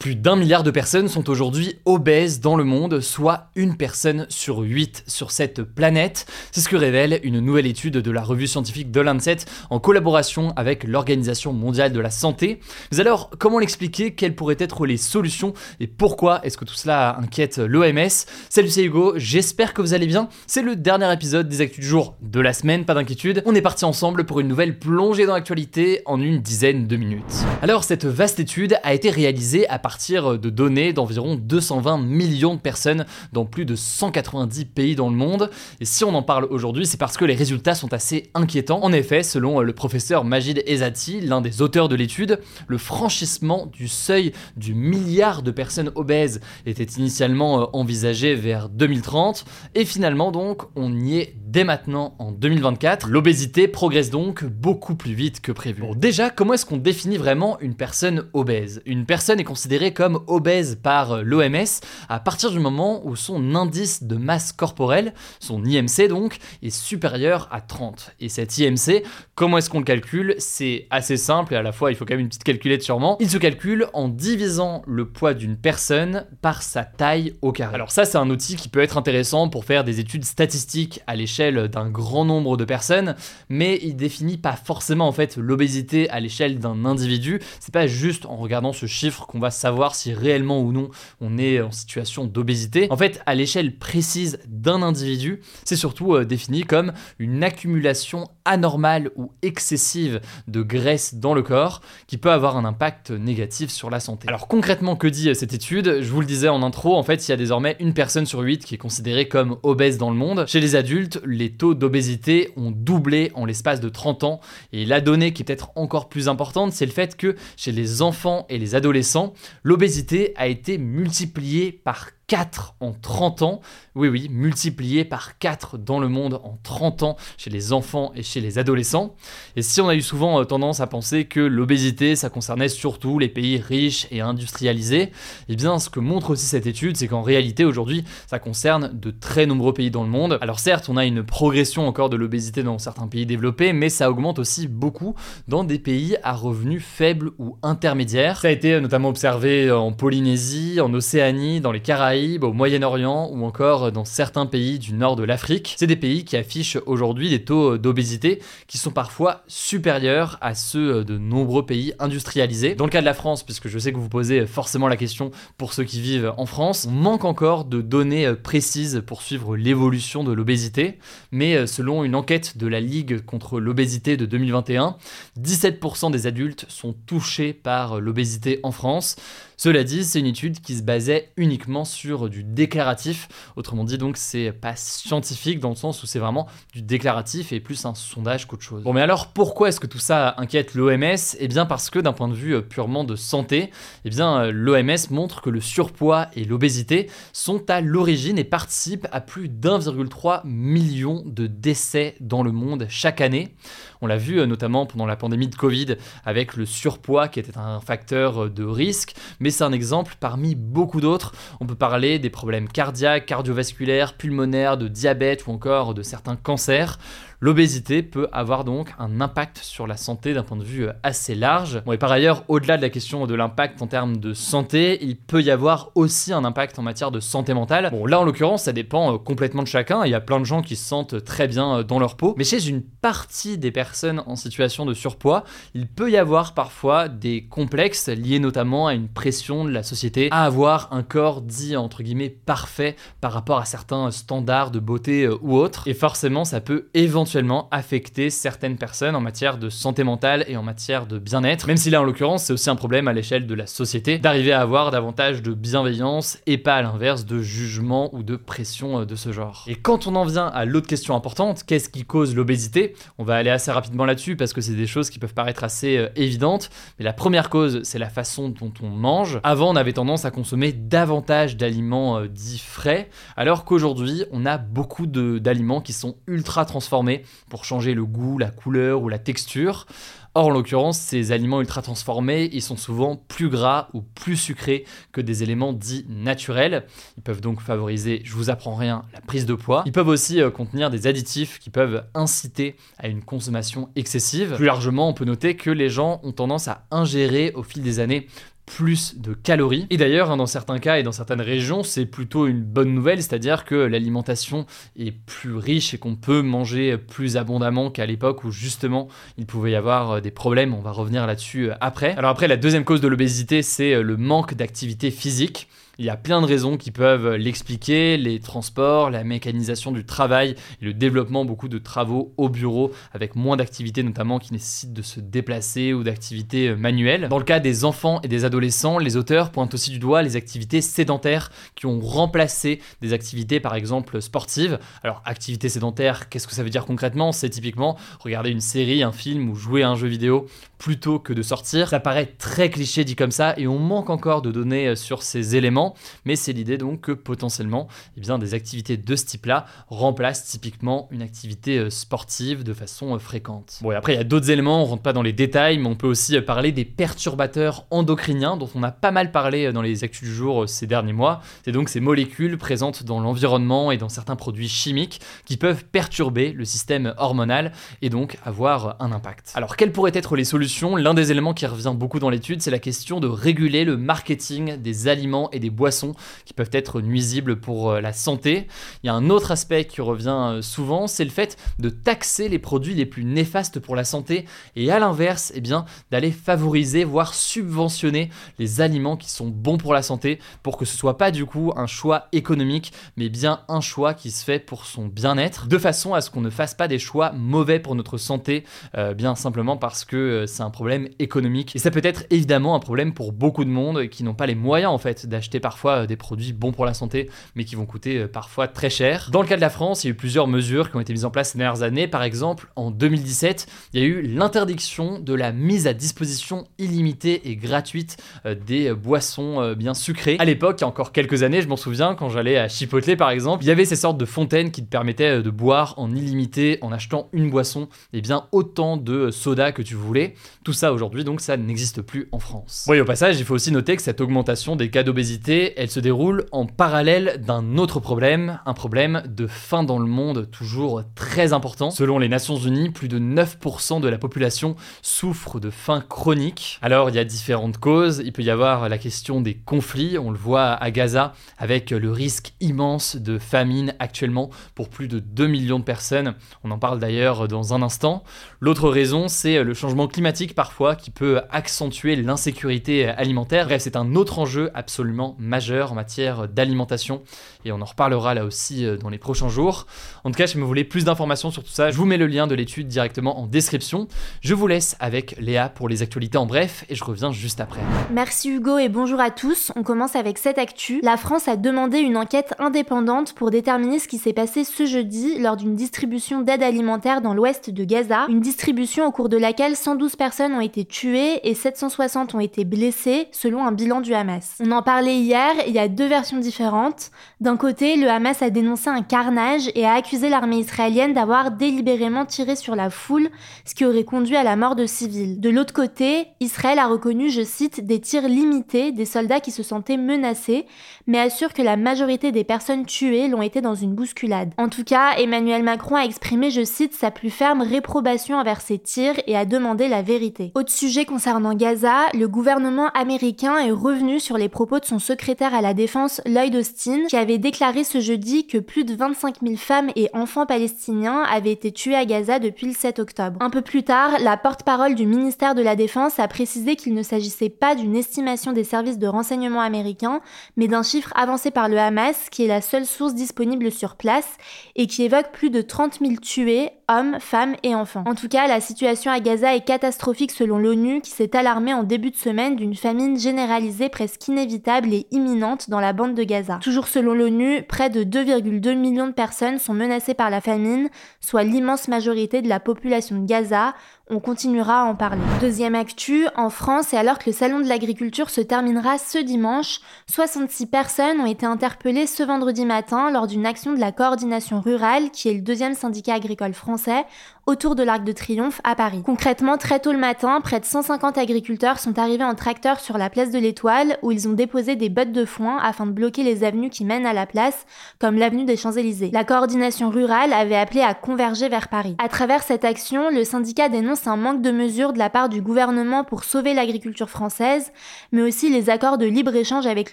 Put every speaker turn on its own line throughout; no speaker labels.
Plus d'un milliard de personnes sont aujourd'hui obèses dans le monde, soit une personne sur huit sur cette planète. C'est ce que révèle une nouvelle étude de la revue scientifique The Lancet en collaboration avec l'Organisation mondiale de la santé. Mais alors, comment l'expliquer? Quelles pourraient être les solutions? Et pourquoi est-ce que tout cela inquiète l'OMS Salut, c'est Hugo, j'espère que vous allez bien. C'est le dernier épisode des Actus du jour de la semaine, pas d'inquiétude. On est parti ensemble pour une nouvelle plongée dans l'actualité en une dizaine de minutes. Alors, cette vaste étude a été réalisée à partir de données d'environ 220 millions de personnes dans plus de 190 pays dans le monde. Et si on en parle aujourd'hui, c'est parce que les résultats sont assez inquiétants. En effet, selon le professeur Majid Ezati, l'un des auteurs de l'étude, le franchissement du seuil du milliard de personnes obèses était initialement euh, envisagé vers 2030 et finalement donc on y est dès maintenant en 2024. L'obésité progresse donc beaucoup plus vite que prévu. Bon, déjà, comment est-ce qu'on définit vraiment une personne obèse? Une personne est considérée comme obèse par l'OMS à partir du moment où son indice de masse corporelle, son IMC donc, est supérieur à 30. Et cet IMC, comment est-ce qu'on le calcule? C'est assez simple et à la fois il faut quand même une petite calculette sûrement. Il se calcule en divisant le poids d'une personne par sa taille au carré. Alors ça c'est un outil qui peut être intéressant pour faire des études statistiques à l'échelle d'un grand nombre de personnes, mais il définit pas forcément en fait l'obésité à l'échelle d'un individu. C'est pas juste en regardant ce chiffre qu'on va savoir si réellement ou non on est en situation d'obésité. En fait, à l'échelle précise d'un individu, c'est surtout euh, défini comme une accumulation anormale ou excessive de graisse dans le corps qui peut avoir un impact négatif sur la santé. Alors concrètement, que dit euh, cette étude? Je vous le disais en intro, en fait, il y a désormais une personne sur huit qui est considérée comme obèse dans le monde. Chez les adultes, les taux d'obésité ont doublé en l'espace de 30 ans et la donnée qui est peut-être encore plus importante, c'est le fait que chez les enfants et les adolescents, l'obésité a été multipliée par 4 en 30 ans. Oui, oui, multiplié par 4 dans le monde en 30 ans chez les enfants et chez les adolescents. Et si on a eu souvent euh, tendance à penser que l'obésité, ça concernait surtout les pays riches et industrialisés, eh bien, ce que montre aussi cette étude, c'est qu'en réalité, aujourd'hui, ça concerne de très nombreux pays dans le monde. Alors certes, on a une progression encore de l'obésité dans certains pays développés, mais ça augmente aussi beaucoup dans des pays à revenus faibles ou intermédiaires. Ça a été notamment observé en Polynésie, en Océanie, dans les Caraïbes, au Moyen-Orient ou encore dans certains pays du nord de l'Afrique. C'est des pays qui affichent aujourd'hui des taux d'obésité qui sont parfois supérieurs à ceux de nombreux pays industrialisés. Dans le cas de la France, puisque je sais que vous posez forcément la question pour ceux qui vivent en France, on manque encore de données précises pour suivre l'évolution de l'obésité, mais selon une enquête de la Ligue contre l'obésité de 2021, 17% des adultes sont touchés par l'obésité en France. Cela dit, c'est une étude qui se basait uniquement sur du déclaratif. Autrement dit, donc, c'est pas scientifique dans le sens où c'est vraiment du déclaratif et plus un sondage qu'autre chose. Bon, mais alors pourquoi est-ce que tout ça inquiète l'OMS Eh bien, parce que d'un point de vue euh, purement de santé, eh bien, euh, l'OMS montre que le surpoids et l'obésité sont à l'origine et participent à plus d'1,3 million de décès dans le monde chaque année. On l'a vu euh, notamment pendant la pandémie de Covid avec le surpoids qui était un facteur de risque, c'est un exemple parmi beaucoup d'autres. On peut parler des problèmes cardiaques, cardiovasculaires, pulmonaires, de diabète ou encore de certains cancers. L'obésité peut avoir donc un impact sur la santé d'un point de vue euh, assez large. Bon, et par ailleurs, au-delà de la question de l'impact en termes de santé, il peut y avoir aussi un impact en matière de santé mentale. Bon, là en l'occurrence, ça dépend euh, complètement de chacun. Il y a plein de gens qui se sentent très bien euh, dans leur peau. Mais chez une partie des personnes en situation de surpoids, il peut y avoir parfois des complexes liés notamment à une pression de la société à avoir un corps dit entre guillemets parfait par rapport à certains standards de beauté ou autres. Et forcément, ça peut éventuellement affecter certaines personnes en matière de santé mentale et en matière de bien-être, même si là en l'occurrence c'est aussi un problème à l'échelle de la société d'arriver à avoir davantage de bienveillance et pas à l'inverse de jugement ou de pression euh, de ce genre. Et quand on en vient à l'autre question importante, qu'est-ce qui cause l'obésité? On va aller assez rapidement là-dessus parce que c'est des choses qui peuvent paraître assez euh, évidentes, mais la première cause c'est la façon dont on mange. Avant on avait tendance à consommer davantage d'aliments euh, dits frais, alors qu'aujourd'hui on a beaucoup d'aliments qui sont ultra transformés pour changer le goût, la couleur ou la texture. Or, en l'occurrence, ces aliments ultra transformés, ils sont souvent plus gras ou plus sucrés que des éléments dits naturels. Ils peuvent donc favoriser, je vous apprends rien, la prise de poids. Ils peuvent aussi euh, contenir des additifs qui peuvent inciter à une consommation excessive. Plus largement, on peut noter que les gens ont tendance à ingérer au fil des années plus de calories. Et d'ailleurs, hein, dans certains cas et dans certaines régions, c'est plutôt une bonne nouvelle, c'est-à-dire que l'alimentation est plus riche et qu'on peut manger plus abondamment qu'à l'époque où justement il pouvait y avoir euh, des problèmes. On va revenir là-dessus euh, après. Alors après, la deuxième cause de l'obésité, c'est euh, le manque d'activité physique. Il y a plein de raisons qui peuvent l'expliquer, les transports, la mécanisation du travail le développement beaucoup de travaux au bureau avec moins d'activités notamment qui nécessitent de se déplacer ou d'activités euh, manuelles. Dans le cas des enfants et des adolescents, les auteurs pointent aussi du doigt les activités sédentaires qui ont remplacé des activités par exemple sportives. Alors activité sédentaire, qu'est-ce que ça veut dire concrètement? C'est typiquement regarder une série, un film ou jouer à un jeu vidéo plutôt que de sortir. Ça paraît très cliché dit comme ça et on manque encore de données euh, sur ces éléments mais c'est l'idée donc que potentiellement eh bien, des activités de ce type-là remplacent typiquement une activité euh, sportive de façon euh, fréquente. Bon, et après, il y a d'autres éléments, on rentre pas dans les détails, mais on peut aussi euh, parler des perturbateurs endocriniens dont on a pas mal parlé dans les actus du jour ces derniers mois. C'est donc ces molécules présentes dans l'environnement et dans certains produits chimiques qui peuvent perturber le système hormonal et donc avoir un impact. Alors, quelles pourraient être les solutions? L'un des éléments qui revient beaucoup dans l'étude, c'est la question de réguler le marketing des aliments et des boissons qui peuvent être nuisibles pour euh, la santé. Il y a un autre aspect qui revient euh, souvent, c'est le fait de taxer les produits les plus néfastes pour la santé et à l'inverse, eh bien, d'aller favoriser, voire subventionner les aliments qui sont bons pour la santé pour que ce soit pas du coup un choix économique, mais bien un choix qui se fait pour son bien-être, de façon à ce qu'on ne fasse pas des choix mauvais pour notre santé, euh, bien simplement parce que c'est un problème économique. Et ça peut être évidemment un problème pour beaucoup de monde qui n'ont pas les moyens en fait d'acheter par parfois euh, des produits bons pour la santé, mais qui vont coûter euh, parfois très cher. Dans le cas de la France, il y a eu plusieurs mesures qui ont été mises en place ces dernières années. Par exemple, en 2017, il y a eu l'interdiction de la mise à disposition illimitée et gratuite euh, des boissons bien sucrées. À l'époque, il y a encore quelques années, je m'en souviens, quand j'allais à Chipotle par exemple, il y avait ces sortes de fontaines qui te permettaient de boire en illimité en achetant une boisson et bien autant de soda que tu voulais. Tout ça aujourd'hui, donc, ça n'existe plus en France. Oui, au passage, il faut aussi noter que cette augmentation des cas d'obésité elle se déroule en parallèle d'un autre problème, un problème de faim dans le monde toujours très important. Selon les Nations Unies, plus de 9% de la population souffre de faim chronique. Alors il y a différentes causes, il peut y avoir la question des conflits, on le voit à Gaza avec le risque immense de famine actuellement pour plus de 2 millions de personnes, on en parle d'ailleurs dans un instant. L'autre raison c'est le changement climatique parfois qui peut accentuer l'insécurité alimentaire. Bref, c'est un autre enjeu absolument majeur en matière d'alimentation et on en reparlera là aussi euh, dans les prochains jours. En tout cas, si vous voulez plus d'informations sur tout ça, je vous mets le lien de l'étude directement en description. Je vous laisse avec Léa pour les actualités en bref et je reviens juste après.
Merci Hugo et bonjour à tous. On commence avec cette actu. La France a demandé une enquête indépendante pour déterminer ce qui s'est passé ce jeudi lors d'une distribution d'aide alimentaire dans l'ouest de Gaza. Une distribution au cours de laquelle 112 personnes ont été tuées et 760 ont été blessées selon un bilan du Hamas. On en parlait hier il y a deux versions différentes. D'un côté, le Hamas a dénoncé un carnage et a accusé l'armée israélienne d'avoir délibérément tiré sur la foule, ce qui aurait conduit à la mort de civils. De l'autre côté, Israël a reconnu, je cite, des tirs limités des soldats qui se sentaient menacés, mais assure que la majorité des personnes tuées l'ont été dans une bousculade. En tout cas, Emmanuel Macron a exprimé, je cite, sa plus ferme réprobation envers ces tirs et a demandé la vérité. Autre sujet concernant Gaza, le gouvernement américain est revenu sur les propos de son secrétaire à la défense Lloyd Austin, qui avait déclaré ce jeudi que plus de 25 000 femmes et enfants palestiniens avaient été tués à Gaza depuis le 7 octobre. Un peu plus tard, la porte-parole du ministère de la Défense a précisé qu'il ne s'agissait pas d'une estimation des services de renseignement américains, mais d'un chiffre avancé par le Hamas, qui est la seule source disponible sur place, et qui évoque plus de 30 000 tués hommes, femmes et enfants. En tout cas, la situation à Gaza est catastrophique selon l'ONU qui s'est alarmée en début de semaine d'une famine généralisée presque inévitable et imminente dans la bande de Gaza. Toujours selon l'ONU, près de 2,2 millions de personnes sont menacées par la famine, soit l'immense majorité de la population de Gaza, on continuera à en parler. Deuxième actu, en France, et alors que le salon de l'agriculture se terminera ce dimanche, 66 personnes ont été interpellées ce vendredi matin lors d'une action de la coordination rurale, qui est le deuxième syndicat agricole français, autour de l'Arc de Triomphe à Paris. Concrètement, très tôt le matin, près de 150 agriculteurs sont arrivés en tracteur sur la place de l'Étoile où ils ont déposé des bottes de foin afin de bloquer les avenues qui mènent à la place, comme l'avenue des Champs-Élysées. La coordination rurale avait appelé à converger vers Paris. À travers cette action, le syndicat dénonce un manque de mesures de la part du gouvernement pour sauver l'agriculture française, mais aussi les accords de libre-échange avec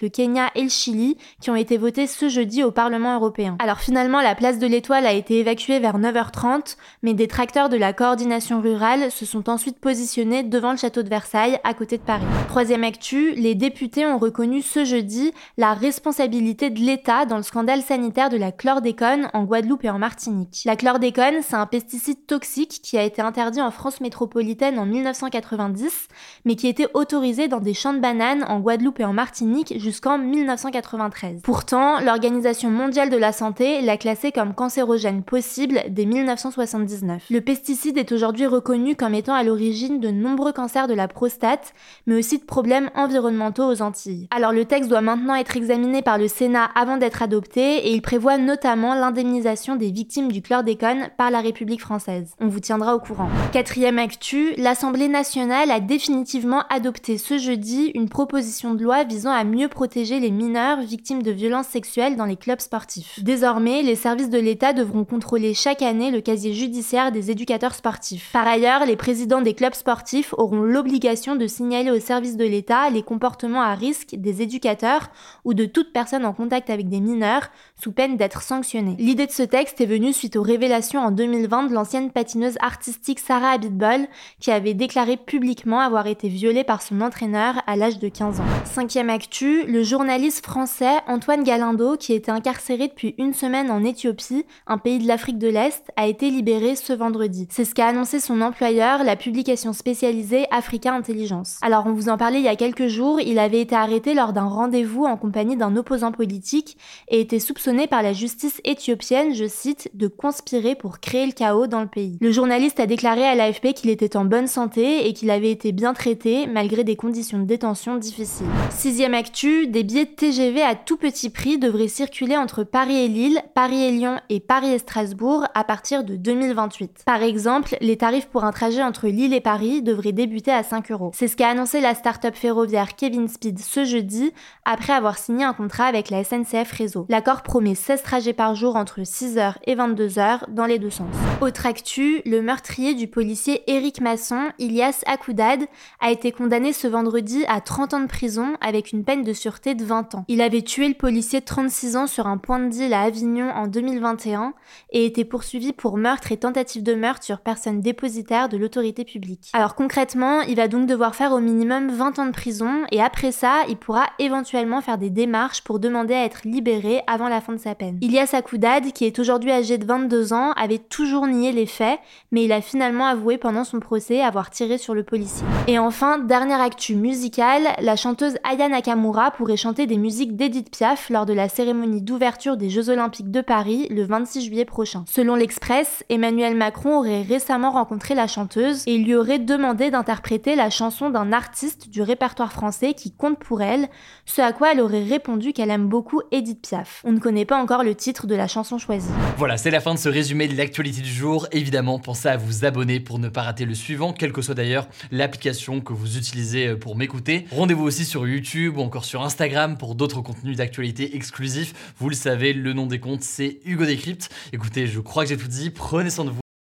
le Kenya et le Chili qui ont été votés ce jeudi au Parlement européen. Alors finalement, la place de l'Étoile a été évacuée vers 9h30, mais des tracteurs acteurs de la coordination rurale se sont ensuite positionnés devant le château de Versailles, à côté de Paris. Troisième actu, les députés ont reconnu ce jeudi la responsabilité de l'État dans le scandale sanitaire de la chlordécone en Guadeloupe et en Martinique. La chlordécone, c'est un pesticide toxique qui a été interdit en France métropolitaine en 1990, mais qui était autorisé dans des champs de bananes en Guadeloupe et en Martinique jusqu'en 1993. Pourtant, l'Organisation mondiale de la santé l'a classé comme cancérogène possible dès 1979. Le pesticide est aujourd'hui reconnu comme étant à l'origine de nombreux cancers de la prostate, mais aussi de problèmes environnementaux aux Antilles. Alors le texte doit maintenant être examiné par le Sénat avant d'être adopté et il prévoit notamment l'indemnisation des victimes du chlordécone par la République française. On vous tiendra au courant. Quatrième actu, l'Assemblée nationale a définitivement adopté ce jeudi une proposition de loi visant à mieux protéger les mineurs victimes de violences sexuelles dans les clubs sportifs. Désormais, les services de l'État devront contrôler chaque année le casier judiciaire des éducateurs sportifs. Par ailleurs, les présidents des clubs sportifs auront l'obligation de signaler au service de l'État les comportements à risque des éducateurs ou de toute personne en contact avec des mineurs, sous peine d'être sanctionnés. L'idée de ce texte est venue suite aux révélations en 2020 de l'ancienne patineuse artistique Sarah Abitbol, qui avait déclaré publiquement avoir été violée par son entraîneur à l'âge de 15 ans. Cinquième actu, le journaliste français Antoine Galindo, qui était incarcéré depuis une semaine en Éthiopie, un pays de l'Afrique de l'Est, a été libéré ce vendredi c'est ce qu'a annoncé son employeur, la publication spécialisée Africa Intelligence. Alors on vous en parlait il y a quelques jours, il avait été arrêté lors d'un rendez-vous en compagnie d'un opposant politique et était soupçonné par la justice éthiopienne, je cite, de conspirer pour créer le chaos dans le pays. Le journaliste a déclaré à l'AFP qu'il était en bonne santé et qu'il avait été bien traité malgré des conditions de détention difficiles. Sixième actu, des billets de TGV à tout petit prix devraient circuler entre Paris et Lille, Paris et Lyon et Paris et Strasbourg à partir de 2028. Par exemple, les tarifs pour un trajet entre Lille et Paris devraient débuter à 5 euros. C'est ce qu'a annoncé la start-up ferroviaire Kevin Speed ce jeudi, après avoir signé un contrat avec la SNCF Réseau. L'accord promet 16 trajets par jour entre 6h et 22h dans les deux sens. Autre actu, le meurtrier du policier Éric Masson, Ilias Akoudad, a été condamné ce vendredi à 30 ans de prison avec une peine de sûreté de 20 ans. Il avait tué le policier de 36 ans sur un point de deal à Avignon en 2021 et était poursuivi pour meurtre et tentative de meurtre sur personne dépositaire de l'autorité publique. Alors concrètement, il va donc devoir faire au minimum 20 ans de prison et après ça, il pourra éventuellement faire des démarches pour demander à être libéré avant la fin de sa peine. Ilias Akoudad, qui est aujourd'hui âgé de 22 ans, avait toujours nié les faits, mais il a finalement avoué pendant son procès avoir tiré sur le policier. Et enfin, dernière actu musicale, la chanteuse Aya Nakamura pourrait chanter des musiques d'Edith Piaf lors de la cérémonie d'ouverture des Jeux Olympiques de Paris le 26 juillet prochain. Selon l'Express, Emmanuel Aurait récemment rencontré la chanteuse et lui aurait demandé d'interpréter la chanson d'un artiste du répertoire français qui compte pour elle, ce à quoi elle aurait répondu qu'elle aime beaucoup Edith Piaf. On ne connaît pas encore le titre de la chanson choisie.
Voilà, c'est la fin de ce résumé de l'actualité du jour. Évidemment, pensez à vous abonner pour ne pas rater le suivant, quelle que soit d'ailleurs l'application que vous utilisez pour m'écouter. Rendez-vous aussi sur YouTube ou encore sur Instagram pour d'autres contenus d'actualité exclusifs. Vous le savez, le nom des comptes, c'est Hugo Décrypte. Écoutez, je crois que j'ai tout dit. Prenez soin de vous